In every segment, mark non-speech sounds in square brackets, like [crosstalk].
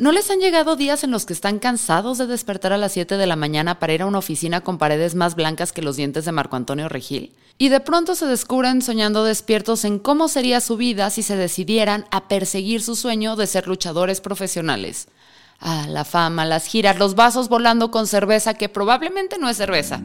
¿No les han llegado días en los que están cansados de despertar a las 7 de la mañana para ir a una oficina con paredes más blancas que los dientes de Marco Antonio Regil? Y de pronto se descubren soñando despiertos en cómo sería su vida si se decidieran a perseguir su sueño de ser luchadores profesionales. Ah, la fama, las giras, los vasos volando con cerveza que probablemente no es cerveza.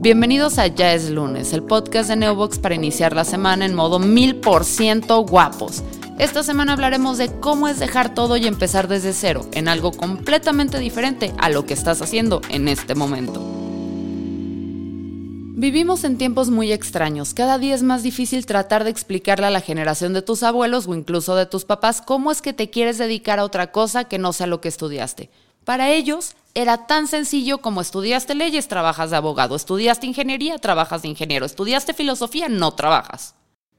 Bienvenidos a Ya es lunes, el podcast de Neobox para iniciar la semana en modo mil por ciento guapos. Esta semana hablaremos de cómo es dejar todo y empezar desde cero, en algo completamente diferente a lo que estás haciendo en este momento. Vivimos en tiempos muy extraños. Cada día es más difícil tratar de explicarle a la generación de tus abuelos o incluso de tus papás cómo es que te quieres dedicar a otra cosa que no sea lo que estudiaste. Para ellos era tan sencillo como estudiaste leyes, trabajas de abogado, estudiaste ingeniería, trabajas de ingeniero, estudiaste filosofía, no trabajas.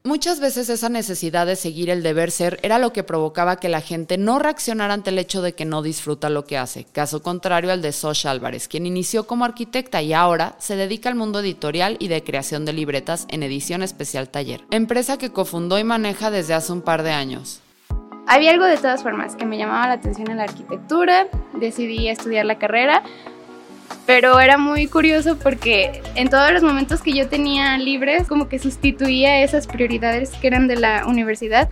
Muchas veces esa necesidad de seguir el deber ser era lo que provocaba que la gente no reaccionara ante el hecho de que no disfruta lo que hace, caso contrario al de Sosh Álvarez, quien inició como arquitecta y ahora se dedica al mundo editorial y de creación de libretas en Edición Especial Taller, empresa que cofundó y maneja desde hace un par de años. Había algo de todas formas que me llamaba la atención en la arquitectura, decidí estudiar la carrera, pero era muy curioso porque en todos los momentos que yo tenía libres, como que sustituía esas prioridades que eran de la universidad.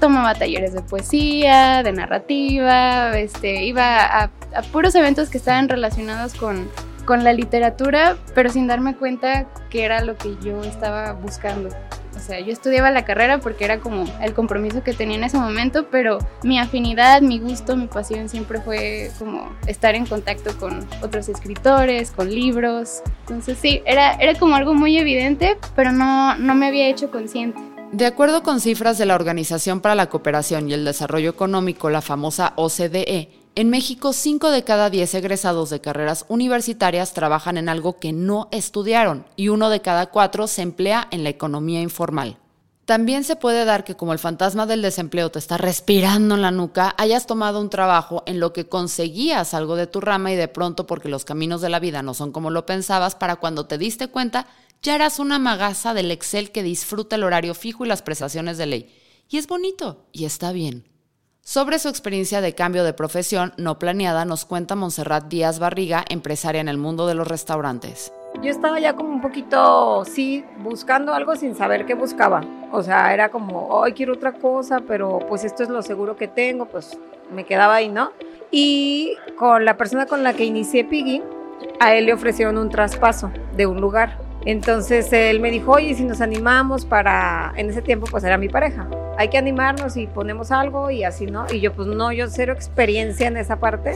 Tomaba talleres de poesía, de narrativa, este, iba a, puros eventos que estaban relacionados con, con la literatura, pero sin darme cuenta que era lo que yo estaba buscando. Sea, yo estudiaba la carrera porque era como el compromiso que tenía en ese momento, pero mi afinidad, mi gusto, mi pasión siempre fue como estar en contacto con otros escritores, con libros. Entonces sí, era, era como algo muy evidente, pero no, no me había hecho consciente. De acuerdo con cifras de la Organización para la Cooperación y el Desarrollo Económico, la famosa OCDE, en México, 5 de cada 10 egresados de carreras universitarias trabajan en algo que no estudiaron y uno de cada cuatro se emplea en la economía informal. También se puede dar que como el fantasma del desempleo te está respirando en la nuca, hayas tomado un trabajo en lo que conseguías algo de tu rama y de pronto porque los caminos de la vida no son como lo pensabas, para cuando te diste cuenta, ya eras una magaza del Excel que disfruta el horario fijo y las prestaciones de ley. Y es bonito y está bien. Sobre su experiencia de cambio de profesión no planeada nos cuenta Montserrat Díaz Barriga, empresaria en el mundo de los restaurantes. Yo estaba ya como un poquito, sí, buscando algo sin saber qué buscaba. O sea, era como, hoy quiero otra cosa, pero pues esto es lo seguro que tengo, pues me quedaba ahí, ¿no? Y con la persona con la que inicié Piggy, a él le ofrecieron un traspaso de un lugar. Entonces él me dijo, oye, si nos animamos para, en ese tiempo pues era mi pareja, hay que animarnos y ponemos algo y así, ¿no? Y yo pues no, yo cero experiencia en esa parte,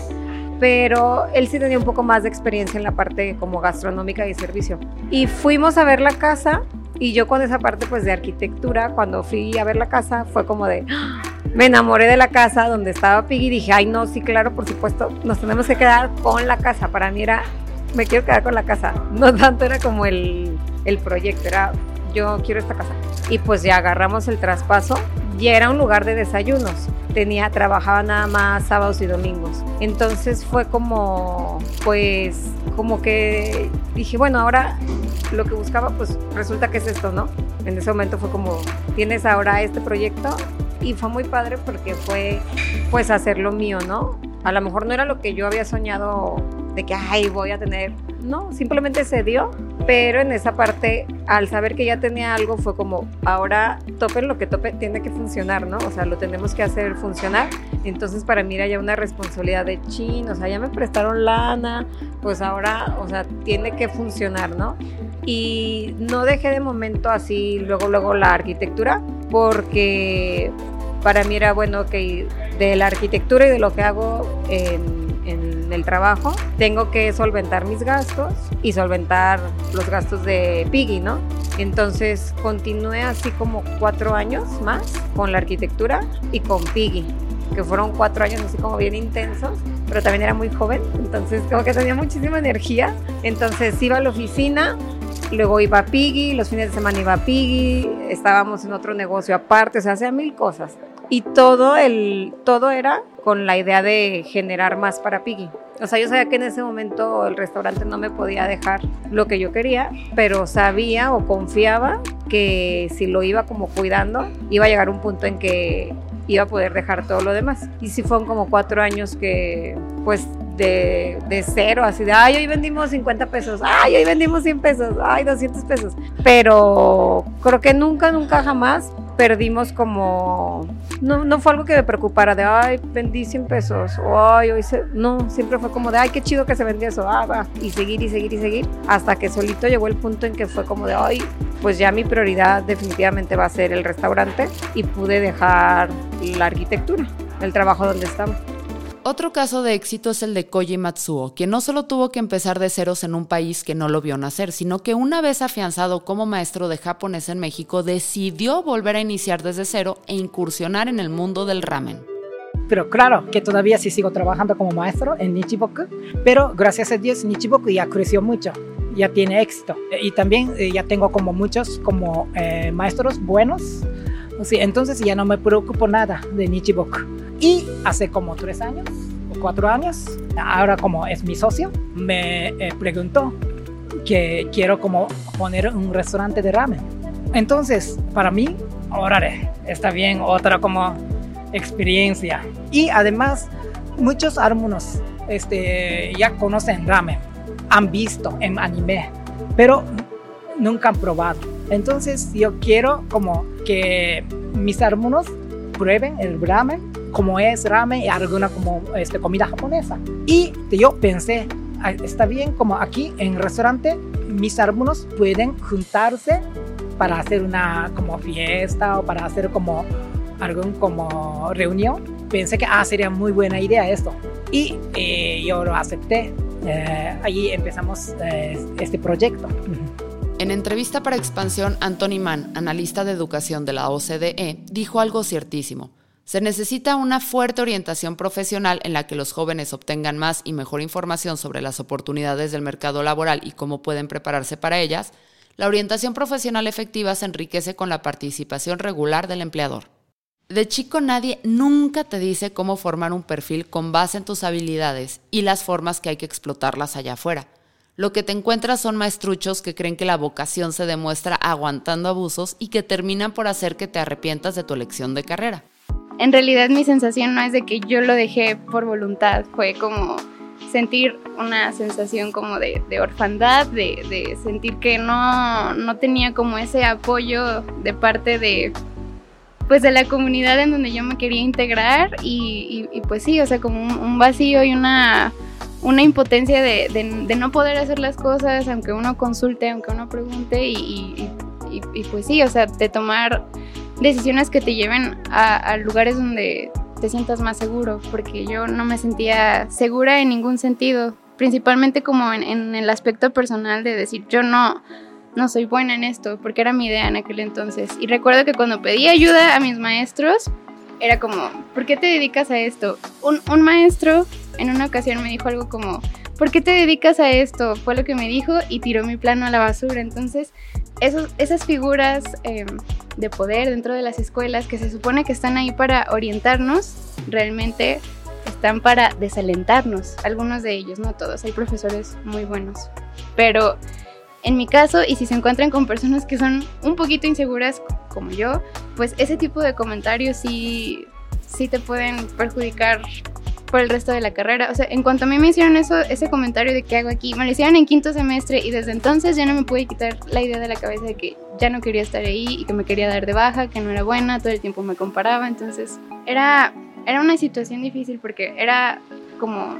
pero él sí tenía un poco más de experiencia en la parte como gastronómica y servicio. Y fuimos a ver la casa y yo con esa parte pues de arquitectura, cuando fui a ver la casa fue como de... ¡ah! Me enamoré de la casa donde estaba Piggy y dije, ay no, sí, claro, por supuesto, nos tenemos que quedar con la casa. Para mí era me quiero quedar con la casa. No tanto era como el, el proyecto, era yo quiero esta casa. Y pues ya agarramos el traspaso. Ya era un lugar de desayunos. Tenía, trabajaba nada más sábados y domingos. Entonces fue como, pues, como que dije, bueno, ahora lo que buscaba, pues resulta que es esto, ¿no? En ese momento fue como, tienes ahora este proyecto y fue muy padre porque fue, pues, hacer lo mío, ¿no? A lo mejor no era lo que yo había soñado de que, ay, voy a tener, no, simplemente se dio, pero en esa parte, al saber que ya tenía algo, fue como, ahora tope lo que tope, tiene que funcionar, ¿no? O sea, lo tenemos que hacer funcionar. Entonces, para mí era ya una responsabilidad de chin, o sea, ya me prestaron lana, pues ahora, o sea, tiene que funcionar, ¿no? Y no dejé de momento así, luego, luego la arquitectura, porque para mí era bueno que de la arquitectura y de lo que hago en el trabajo, tengo que solventar mis gastos y solventar los gastos de Piggy, ¿no? Entonces continué así como cuatro años más con la arquitectura y con Piggy, que fueron cuatro años así como bien intensos, pero también era muy joven, entonces como que tenía muchísima energía. Entonces iba a la oficina, luego iba a Piggy, los fines de semana iba a Piggy, estábamos en otro negocio aparte, o sea, hacía mil cosas y todo, el, todo era con la idea de generar más para Piggy. O sea, yo sabía que en ese momento el restaurante no me podía dejar lo que yo quería, pero sabía o confiaba que si lo iba como cuidando, iba a llegar un punto en que iba a poder dejar todo lo demás. Y sí fueron como cuatro años que, pues, de, de, cero, así de, ay, hoy vendimos 50 pesos, ay, hoy vendimos 100 pesos, ay, 200 pesos. Pero creo que nunca, nunca jamás perdimos como, no, no fue algo que me preocupara de, ay, vendí 100 pesos, o ay, hoy se, no, siempre fue como de, ay, qué chido que se vendió eso, ah, va, y seguir y seguir y seguir, hasta que solito llegó el punto en que fue como de, ay, pues ya mi prioridad definitivamente va a ser el restaurante y pude dejar la arquitectura, el trabajo donde estaba. Otro caso de éxito es el de Koji Matsuo, quien no solo tuvo que empezar de ceros en un país que no lo vio nacer, sino que una vez afianzado como maestro de japonés en México, decidió volver a iniciar desde cero e incursionar en el mundo del ramen. Pero claro que todavía sí sigo trabajando como maestro en Nichiboku, pero gracias a Dios Nichiboku ya creció mucho, ya tiene éxito y también eh, ya tengo como muchos como eh, maestros buenos, sí, entonces ya no me preocupo nada de Nichiboku. Y hace como tres años o cuatro años, ahora como es mi socio, me eh, preguntó que quiero como poner un restaurante de ramen. Entonces, para mí, órale, está bien, otra como experiencia. Y además, muchos alumnos este, ya conocen ramen, han visto en anime, pero nunca han probado. Entonces, yo quiero como que mis alumnos prueben el ramen como es ramen y alguna como este, comida japonesa. Y yo pensé, ah, está bien como aquí en restaurante mis alumnos pueden juntarse para hacer una como fiesta o para hacer como algún como reunión. Pensé que ah, sería muy buena idea esto. Y eh, yo lo acepté. Eh, ahí empezamos eh, este proyecto. En entrevista para Expansión, Anthony Mann, analista de educación de la OCDE, dijo algo ciertísimo. Se necesita una fuerte orientación profesional en la que los jóvenes obtengan más y mejor información sobre las oportunidades del mercado laboral y cómo pueden prepararse para ellas. La orientación profesional efectiva se enriquece con la participación regular del empleador. De chico nadie nunca te dice cómo formar un perfil con base en tus habilidades y las formas que hay que explotarlas allá afuera. Lo que te encuentras son maestruchos que creen que la vocación se demuestra aguantando abusos y que terminan por hacer que te arrepientas de tu elección de carrera en realidad mi sensación no es de que yo lo dejé por voluntad, fue como sentir una sensación como de, orfandad, de, sentir que no, no tenía como ese apoyo de parte de pues de la comunidad en donde yo me quería integrar y, pues sí, o sea, como un, vacío y una, una impotencia de, no poder hacer las cosas aunque uno consulte, aunque uno pregunte y pues sí, o sea, de tomar decisiones que te lleven a, lugares donde te sientas más seguro, porque yo no me sentía segura en ningún sentido, principalmente como en, el aspecto personal de decir, yo no, no soy buena en esto, porque era mi idea en aquel entonces. Y recuerdo que cuando pedí ayuda a mis maestros, era como, ¿por qué te dedicas a esto? Un, un maestro en una ocasión me dijo algo como, ¿por qué te dedicas a esto? Fue lo que me dijo y tiró mi plano a la basura. Entonces, esos, esas figuras em, de poder dentro de las escuelas que se supone que están ahí para orientarnos, realmente están para desalentarnos. Algunos de ellos, no todos, hay profesores muy buenos. Pero en mi caso, y si se encuentran con personas que son un poquito inseguras como yo, pues ese tipo de comentarios sí, sí te pueden perjudicar por el resto de la carrera. O sea, en cuanto a mí me hicieron eso, ese comentario de que hago aquí, me lo hicieron en quinto semestre y desde entonces ya no me pude quitar la idea de la cabeza de que ya no quería estar ahí y que me quería dar de baja, que no era buena, todo el tiempo me comparaba. Entonces, era, era una situación difícil porque era como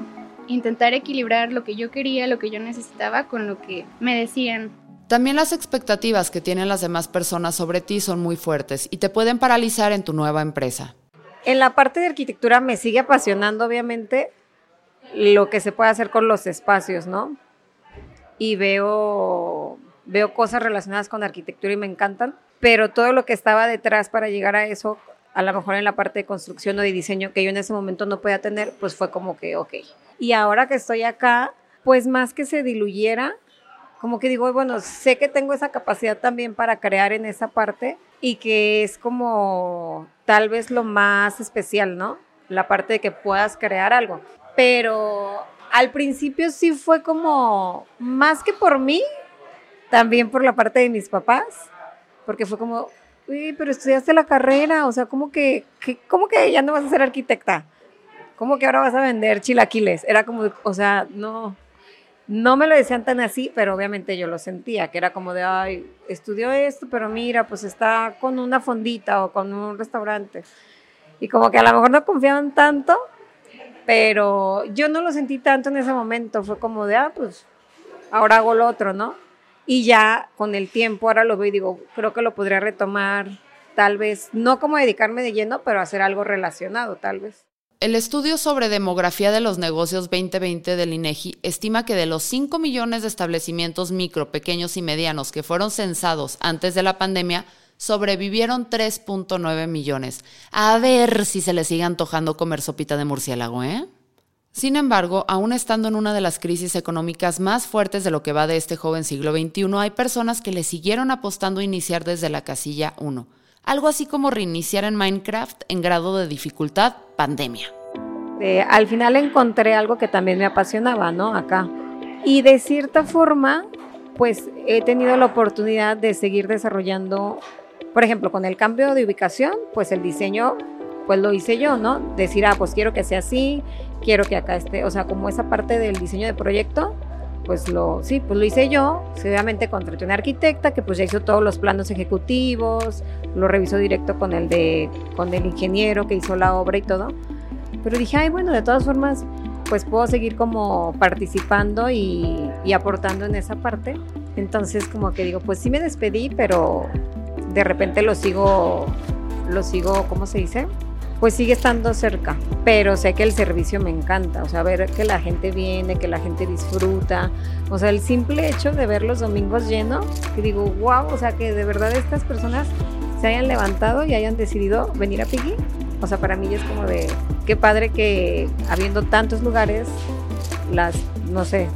intentar equilibrar lo que yo quería, lo que yo necesitaba con lo que me decían. También las expectativas que tienen las demás personas sobre ti son muy fuertes y te pueden paralizar en tu nueva empresa. En la parte de arquitectura me sigue apasionando, obviamente, lo que se puede hacer con los espacios, ¿no? Y veo, veo cosas relacionadas con arquitectura y me encantan, pero todo lo que estaba detrás para llegar a eso, a lo mejor en la parte de construcción o de diseño que yo en ese momento no podía tener, pues fue como que, ok. Y ahora que estoy acá, pues más que se diluyera, como que digo, bueno, sé que tengo esa capacidad también para crear en esa parte y que es como tal vez lo más especial, ¿no? La parte de que puedas crear algo. Pero al principio sí fue como, más que por mí, también por la parte de mis papás, porque fue como, uy, pero estudiaste la carrera, o sea, ¿cómo que, que, ¿cómo que ya no vas a ser arquitecta? ¿Cómo que ahora vas a vender chilaquiles? Era como, o sea, no, no me lo decían tan así, pero obviamente yo lo sentía, que era como de, ay, estudió esto, pero mira, pues está con una fondita o con un restaurante. Y como que a lo mejor no confiaban tanto, pero yo no lo sentí tanto en ese momento, fue como de, ah, pues ahora hago lo otro, ¿no? Y ya con el tiempo, ahora lo veo y digo, creo que lo podría retomar, tal vez, no como dedicarme de lleno, pero hacer algo relacionado, tal vez. El estudio sobre demografía de los negocios 2020 del INEGI estima que de los 5 millones de establecimientos micro, pequeños y medianos que fueron censados antes de la pandemia, sobrevivieron 3.9 millones. A ver si se les sigue antojando comer sopita de murciélago, ¿eh? Sin embargo, aún estando en una de las crisis económicas más fuertes de lo que va de este joven siglo XXI, hay personas que le siguieron apostando a iniciar desde la casilla 1 algo así como reiniciar en Minecraft en grado de dificultad pandemia. al final encontré algo que también me apasionaba, ¿no? Acá. Y de cierta forma, pues he tenido la oportunidad de seguir desarrollando, por ejemplo, con el cambio de ubicación, pues el diseño, pues lo hice yo, ¿no? Decir, ah, pues quiero que sea así, quiero que acá esté, o sea, como esa parte del diseño de proyecto, pues lo, sí, pues lo hice yo. Obviamente contraté una arquitecta que pues ya hizo todos los planos ejecutivos, lo revisó directo con el de, con el ingeniero que hizo la obra y todo. Pero dije, ay, bueno, de todas formas, pues puedo seguir como participando y, y aportando en esa parte. Entonces como que digo, pues sí me despedí, pero de repente lo sigo, lo sigo, ¿cómo se dice? Pues sigue estando cerca, pero sé que el servicio me encanta, o sea, ver que la gente viene, que la gente disfruta, o sea, el simple hecho de ver los domingos llenos, que digo, wow, o sea, que de verdad estas personas se hayan levantado y hayan decidido venir a Piggy, o sea, para mí es como de, qué padre que habiendo tantos lugares, las, no sé,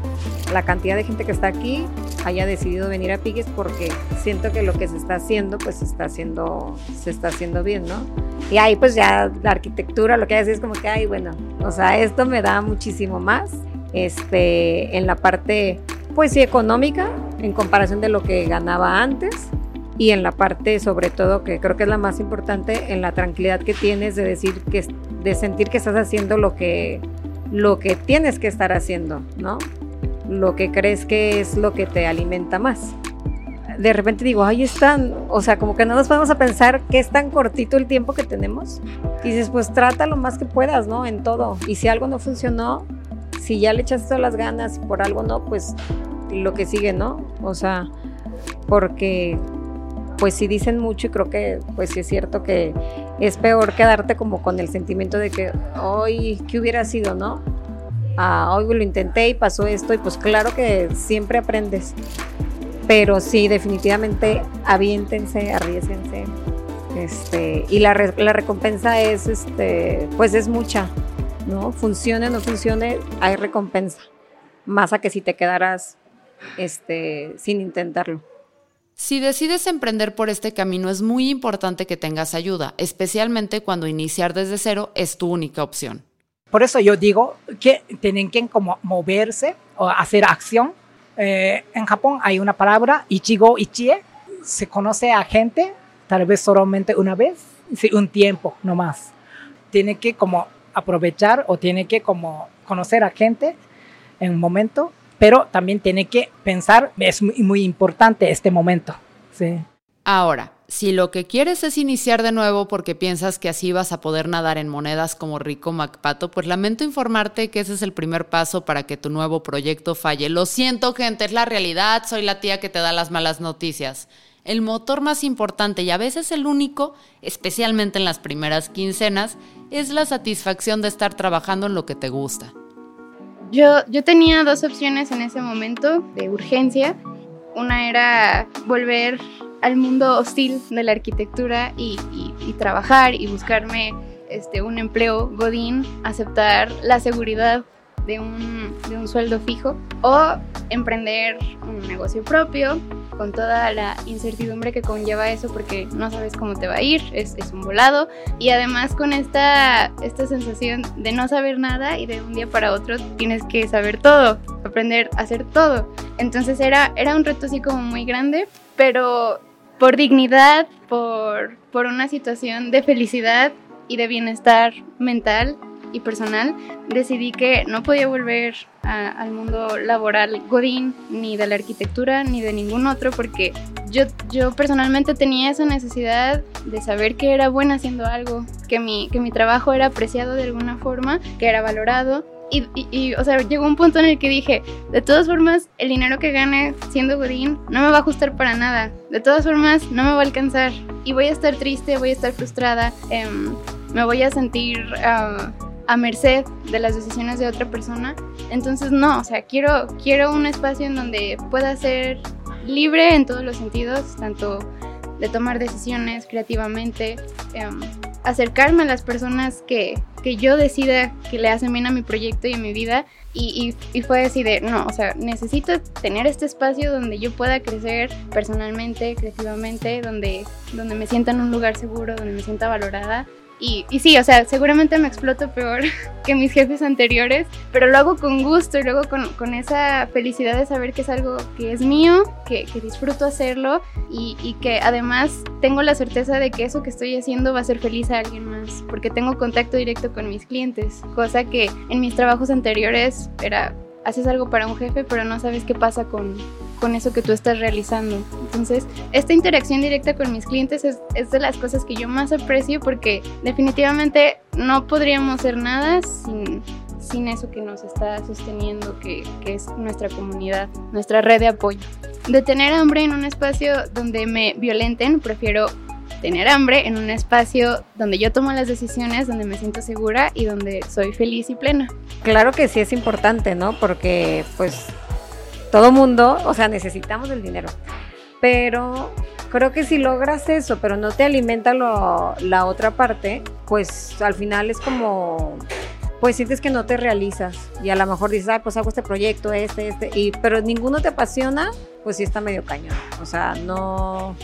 la cantidad de gente que está aquí haya decidido venir a Pigues porque siento que lo que se está haciendo, pues se está haciendo, se está haciendo bien, ¿no? Y ahí pues ya la arquitectura, lo que hay es como que, ay, bueno, o sea, esto me da muchísimo más, este, en la parte, pues sí, económica, en comparación de lo que ganaba antes, y en la parte, sobre todo, que creo que es la más importante, en la tranquilidad que tienes de decir que, de sentir que estás haciendo lo que, lo que tienes que estar haciendo, ¿no? lo que crees que es lo que te alimenta más. De repente digo, ahí están, o sea, como que no nos podemos a pensar que es tan cortito el tiempo que tenemos. Y dices, pues trata lo más que puedas, ¿no? En todo. Y si algo no funcionó, si ya le echaste todas las ganas y por algo no, pues lo que sigue, ¿no? O sea, porque pues sí dicen mucho y creo que pues sí es cierto que es peor quedarte como con el sentimiento de que hoy, ¿qué hubiera sido, no? hoy lo intenté y pasó esto y pues claro que siempre aprendes. Pero sí, definitivamente aviéntense, arriesguense. Este, y la, la recompensa es, este, pues es mucha, ¿no? Funcione o no funcione, hay recompensa. Más a que si te quedaras este, sin intentarlo. Si decides emprender por este camino es muy importante que tengas ayuda, especialmente cuando iniciar desde cero es tu única opción. Por eso yo digo que tienen que como moverse o hacer acción. Eh, en Japón hay una palabra, ichigo ichie, se conoce a gente tal vez solamente una vez, sí, un tiempo nomás. Tiene que como aprovechar o tiene que como conocer a gente en un momento, pero también tiene que pensar, es muy, muy importante este momento. Sí. Ahora, si lo que quieres es iniciar de nuevo porque piensas que así vas a poder nadar en monedas como Rico Macpato, pues lamento informarte que ese es el primer paso para que tu nuevo proyecto falle. Lo siento, gente, es la realidad, soy la tía que te da las malas noticias. El motor más importante y a veces el único, especialmente en las primeras quincenas, es la satisfacción de estar trabajando en lo que te gusta. Yo, yo tenía dos opciones en ese momento de urgencia. Una era volver al mundo hostil de la arquitectura y, trabajar y buscarme este, un empleo godín, aceptar la seguridad de un, de un, sueldo fijo o emprender un negocio propio con toda la incertidumbre que conlleva eso porque no sabes cómo te va a ir, es, es, un volado y además con esta, esta sensación de no saber nada y de un día para otro tienes que saber todo, aprender a hacer todo. Entonces era, era un reto así como muy grande, pero por dignidad, por, por una situación de felicidad y de bienestar mental y personal, decidí que no podía volver al mundo laboral godín, ni de la arquitectura, ni de ningún otro, porque yo, yo personalmente tenía esa necesidad de saber que era buena haciendo algo, que mi, que mi trabajo era apreciado de alguna forma, que era valorado. Y, o sea, llegó un punto en el que dije, de todas formas, el dinero que gane siendo Godín no me va a ajustar para nada. De todas formas, no me va a alcanzar. Y voy a estar triste, voy a estar frustrada, em, me voy a sentir... Ah, a merced de las decisiones de otra persona. Entonces, no, o sea, quiero, quiero un espacio en donde pueda ser libre en todos los sentidos, tanto de tomar decisiones creativamente, em, acercarme a las personas que, que, yo decida que le hacen bien a mi proyecto y a mi vida. Y, y, fue así no, o sea, necesito tener este espacio donde yo pueda crecer personalmente, creativamente, donde, donde me sienta en un lugar seguro, donde me sienta valorada y, y, sí, o sea, seguramente me exploto peor [laughs] que mis jefes anteriores, pero lo hago con gusto y luego con, con esa felicidad de saber que es algo que es mío, que, que disfruto hacerlo y, y, que además tengo la certeza de que eso que estoy haciendo va a hacer feliz a alguien más, porque tengo contacto directo con mis clientes, cosa que en mis trabajos anteriores era, haces algo para un jefe, pero no sabes qué pasa con, con eso que tú estás realizando. Entonces, esta interacción directa con mis clientes es, es, de las cosas que yo más aprecio porque definitivamente no podríamos hacer nada sin, sin eso que nos está sosteniendo, que, que es nuestra comunidad, nuestra red de apoyo. De tener hambre en un espacio donde me violenten, prefiero tener hambre en un espacio donde yo tomo las decisiones, donde me siento segura y donde soy feliz y plena. Claro que sí es importante, ¿no? Porque pues todo mundo, o sea, necesitamos el dinero. Pero creo que si logras eso, pero no te alimenta lo, la otra parte, pues al final es como, pues sientes que no te realizas y a lo mejor dices, ay, pues hago este proyecto, este, este, y, pero ninguno te apasiona, pues sí está medio cañón. O sea, no,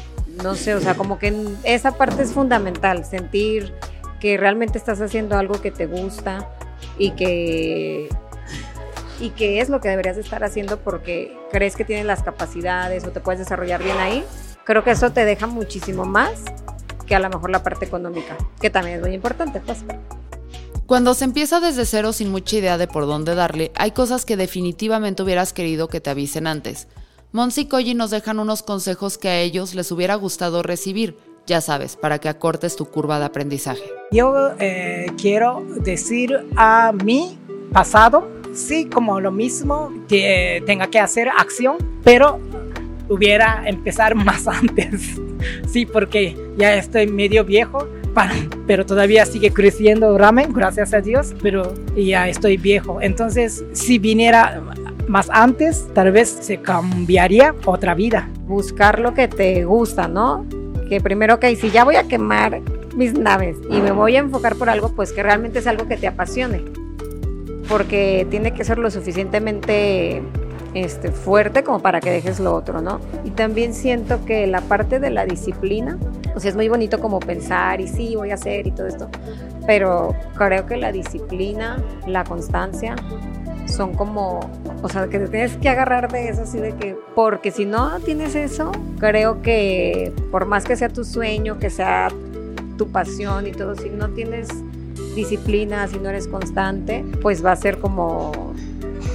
no sé, o sea, como que esa parte es fundamental, sentir que realmente estás haciendo algo que te gusta y que y qué es lo que deberías estar haciendo porque crees que tienes las capacidades o te puedes desarrollar bien ahí, creo que eso te deja muchísimo más que a lo mejor la parte económica, que también es muy importante, pues. Cuando se empieza desde cero sin mucha idea de por dónde darle, hay cosas que definitivamente hubieras querido que te avisen antes. Monsi y Koji nos dejan unos consejos que a ellos les hubiera gustado recibir, ya sabes, para que acortes tu curva de aprendizaje. Yo eh, quiero decir a mi pasado sí, como lo mismo, que tenga que hacer acción, pero hubiera empezar más [laughs] antes. Sí, porque ya estoy medio viejo, pero todavía sigue creciendo ramen, gracias a Dios, pero ya estoy viejo. Entonces, si viniera más antes, tal vez se cambiaría otra vida. Buscar lo que te gusta, ¿no? Que primero que si ya voy a quemar mis naves y me voy a enfocar por algo, pues que realmente es algo que te apasione porque tiene que ser lo suficientemente este, fuerte como para que dejes lo otro, ¿no? Y también siento que la parte de la disciplina, o sea, es muy bonito como pensar y sí, voy a hacer y todo esto, pero creo que la disciplina, la constancia, son como, o sea, que te tienes que agarrar de eso, así de que, porque si no tienes eso, creo que por más que sea tu sueño, que sea tu pasión y todo, si no tienes disciplina, si no eres constante, pues va a ser como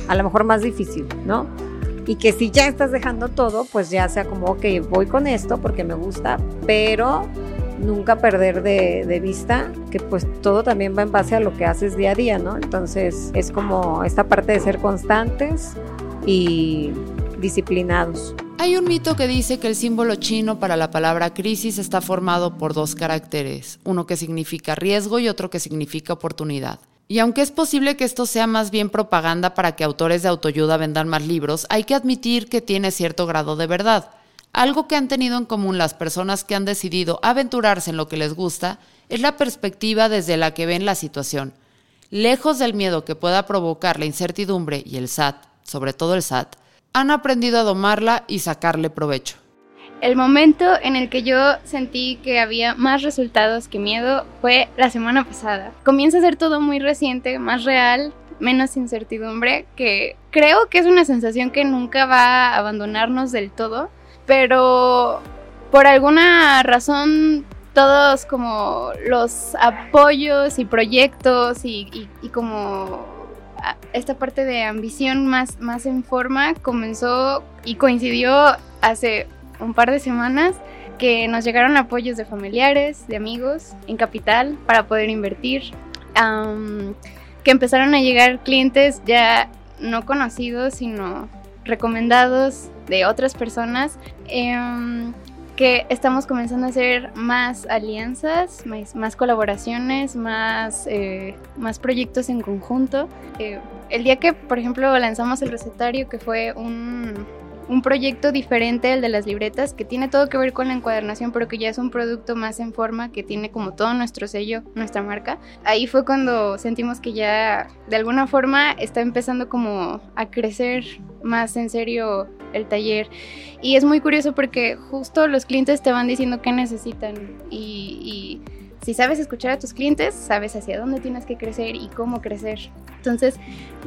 a lo mejor más difícil, ¿no? Y que si ya estás dejando todo, pues ya sea como, ok, voy con esto porque me gusta, pero nunca perder de, de, vista que pues todo también va en base a lo que haces día a día, ¿no? Entonces es como esta parte de ser constantes y disciplinados. Hay un mito que dice que el símbolo chino para la palabra crisis está formado por dos caracteres, uno que significa riesgo y otro que significa oportunidad. Y aunque es posible que esto sea más bien propaganda para que autores de autoayuda vendan más libros, hay que admitir que tiene cierto grado de verdad. Algo que han tenido en común las personas que han decidido aventurarse en lo que les gusta es la perspectiva desde la que ven la situación. Lejos del miedo que pueda provocar la incertidumbre y el SAT, sobre todo el SAT, han aprendido a domarla y sacarle provecho. El momento en el que yo sentí que había más resultados que miedo fue la semana pasada. Comienza a ser todo muy reciente, más real, menos incertidumbre, que creo que es una sensación que nunca va a abandonarnos del todo, pero por alguna razón todos como los apoyos y proyectos y, como esta parte de ambición más, más en forma comenzó y coincidió hace un par de semanas que nos llegaron apoyos de familiares, de amigos en capital para poder invertir, que empezaron a llegar clientes ya no conocidos, sino recomendados de otras personas. Em, que estamos comenzando a hacer más alianzas, más, colaboraciones, más, eh, más proyectos en conjunto. Eh, el día que, por ejemplo, lanzamos el recetario, que fue un, un proyecto diferente al de las libretas que tiene todo que ver con la encuadernación, pero que ya es un producto más en forma, que tiene como todo nuestro sello, nuestra marca. Ahí fue cuando sentimos que ya de alguna forma está empezando como a crecer más en serio el taller. Y es muy curioso porque justo los clientes te van diciendo qué necesitan y, y si sabes escuchar a tus clientes, sabes hacia dónde tienes que crecer y cómo crecer. Entonces,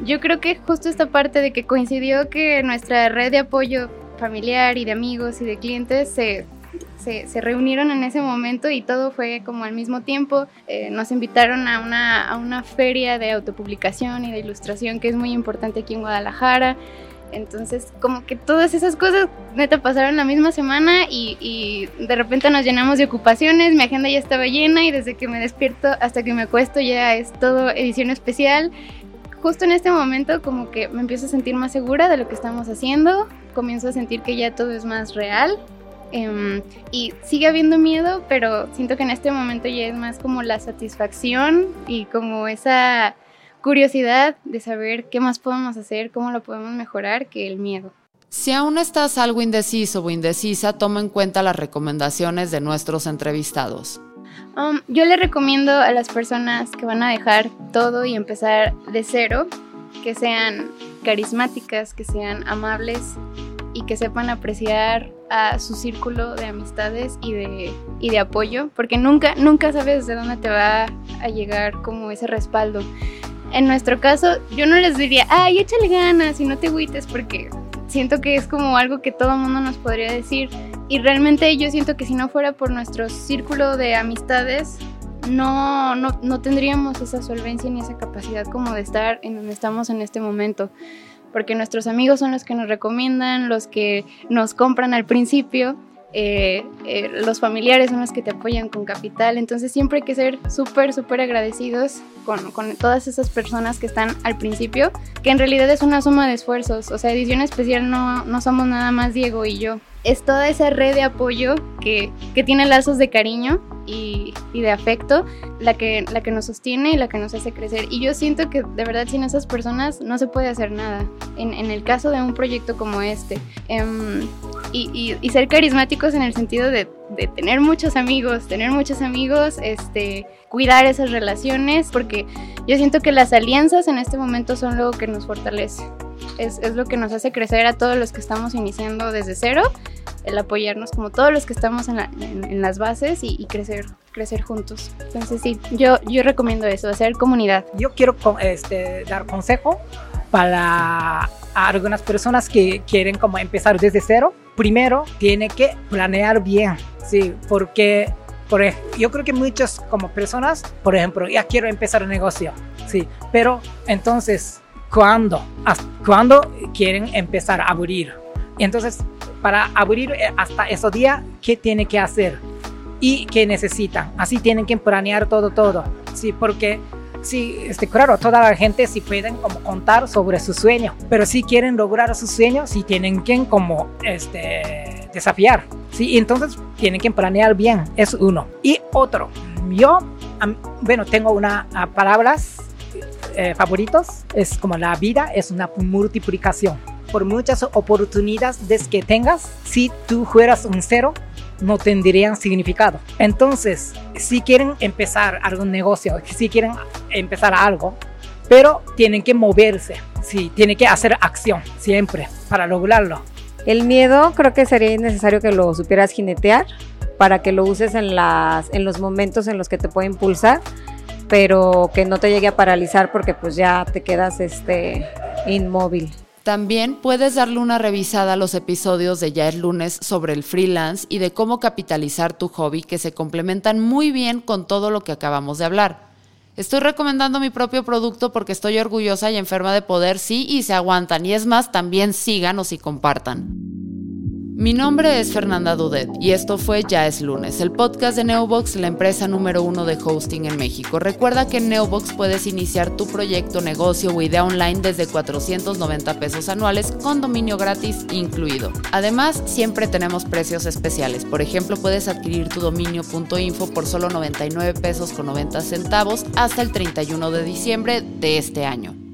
yo creo que justo esta parte de que coincidió que nuestra red de apoyo familiar y de amigos y de clientes se, se, reunieron en ese momento y todo fue como al mismo tiempo. Eh, nos invitaron a una, a una feria de autopublicación y de ilustración que es muy importante aquí en Guadalajara. Entonces, como que todas esas cosas neta pasaron la misma semana y, de repente nos llenamos de ocupaciones, mi agenda ya estaba llena y desde que me despierto hasta que me acuesto ya es todo edición especial. Justo en este momento como que me empiezo a sentir más segura de lo que estamos haciendo, comienzo a sentir que ya todo es más real em, y sigue habiendo miedo, pero siento que en este momento ya es más como la satisfacción y como esa curiosidad de saber qué más podemos hacer, cómo lo podemos mejorar, que el miedo. Si aún estás algo indeciso o indecisa, toma en cuenta las recomendaciones de nuestros entrevistados. Um, yo le recomiendo a las personas que van a dejar todo y empezar de cero, que sean carismáticas, que sean amables y que sepan apreciar a su círculo de amistades y de, y de apoyo, porque nunca, nunca sabes de dónde te va a llegar como ese respaldo en nuestro caso, yo no les diría, ay, échale ganas y no te agüites, porque siento que es como algo que todo mundo nos podría decir. Y realmente yo siento que si no fuera por nuestro círculo de amistades, no, no, no tendríamos esa solvencia ni esa capacidad como de estar en donde estamos en este momento. Porque nuestros amigos son los que nos recomiendan, los que nos compran al principio eh, eh, los familiares son los que te apoyan con capital, entonces siempre hay que ser súper, súper agradecidos con, con, todas esas personas que están al principio, que en realidad es una suma de esfuerzos, o sea, edición especial no, no somos nada más Diego y yo, es toda esa red de apoyo que, que tiene lazos de cariño y, y, de afecto la que, la que nos sostiene y la que nos hace crecer. Y yo siento que de verdad sin esas personas no se puede hacer nada. En, en el caso de un proyecto como este. Em, y, y, ser carismáticos en el sentido de, de, tener muchos amigos, tener muchos amigos, este, cuidar esas relaciones, porque yo siento que las alianzas en este momento son lo que nos fortalece. Es, es lo que nos hace crecer a todos los que estamos iniciando desde cero el apoyarnos como todos los que estamos en, en, las bases y, crecer crecer juntos. Entonces sí, yo, yo recomiendo eso, hacer comunidad. Yo quiero este, dar consejo para algunas personas que quieren como empezar desde cero. Primero, tiene que planear bien, sí, porque por, yo creo que muchas como personas, por ejemplo, ya quiero empezar un negocio, sí, pero entonces, ¿cuándo? ¿Cuándo quieren empezar a abrir? Entonces, para abrir eh, hasta esos días, ¿qué tiene que hacer? ¿Y qué necesitan? Así tienen que planear todo, todo. Sí, porque sí, este, claro, toda la gente sí pueden como contar sobre su sueño, pero si quieren lograr su sueño, sí tienen que como este, desafiar. Sí, entonces tienen que planear bien, es uno. Y otro, yo, bueno, tengo una palabras eh, favoritos, es como la vida es una multiplicación por muchas oportunidades que tengas, si tú fueras un cero, no tendrían significado. Entonces, si quieren empezar algún negocio, si quieren empezar algo, pero tienen que moverse, sí, tienen que hacer acción siempre para lograrlo. El miedo creo que sería necesario que lo supieras jinetear para que lo uses en, las, en los momentos en los que te puede impulsar, pero que no te llegue a paralizar porque pues ya te quedas este, inmóvil. También puedes darle una revisada a los episodios de Ya es lunes sobre el freelance y de cómo capitalizar tu hobby que se complementan muy bien con todo lo que acabamos de hablar. Estoy recomendando mi propio producto porque estoy orgullosa y enferma de poder, sí, y se aguantan. Y es más, también síganos y compartan. Mi nombre es Fernanda Dudet y esto fue Ya es lunes, el podcast de Neobox, la empresa número uno de hosting en México. Recuerda que en Neobox puedes iniciar tu proyecto, negocio o idea online desde 490 pesos anuales con dominio gratis incluido. Además, siempre tenemos precios especiales. Por ejemplo, puedes adquirir tu dominio.info por solo 99 pesos con 90 centavos hasta el 31 de diciembre de este año.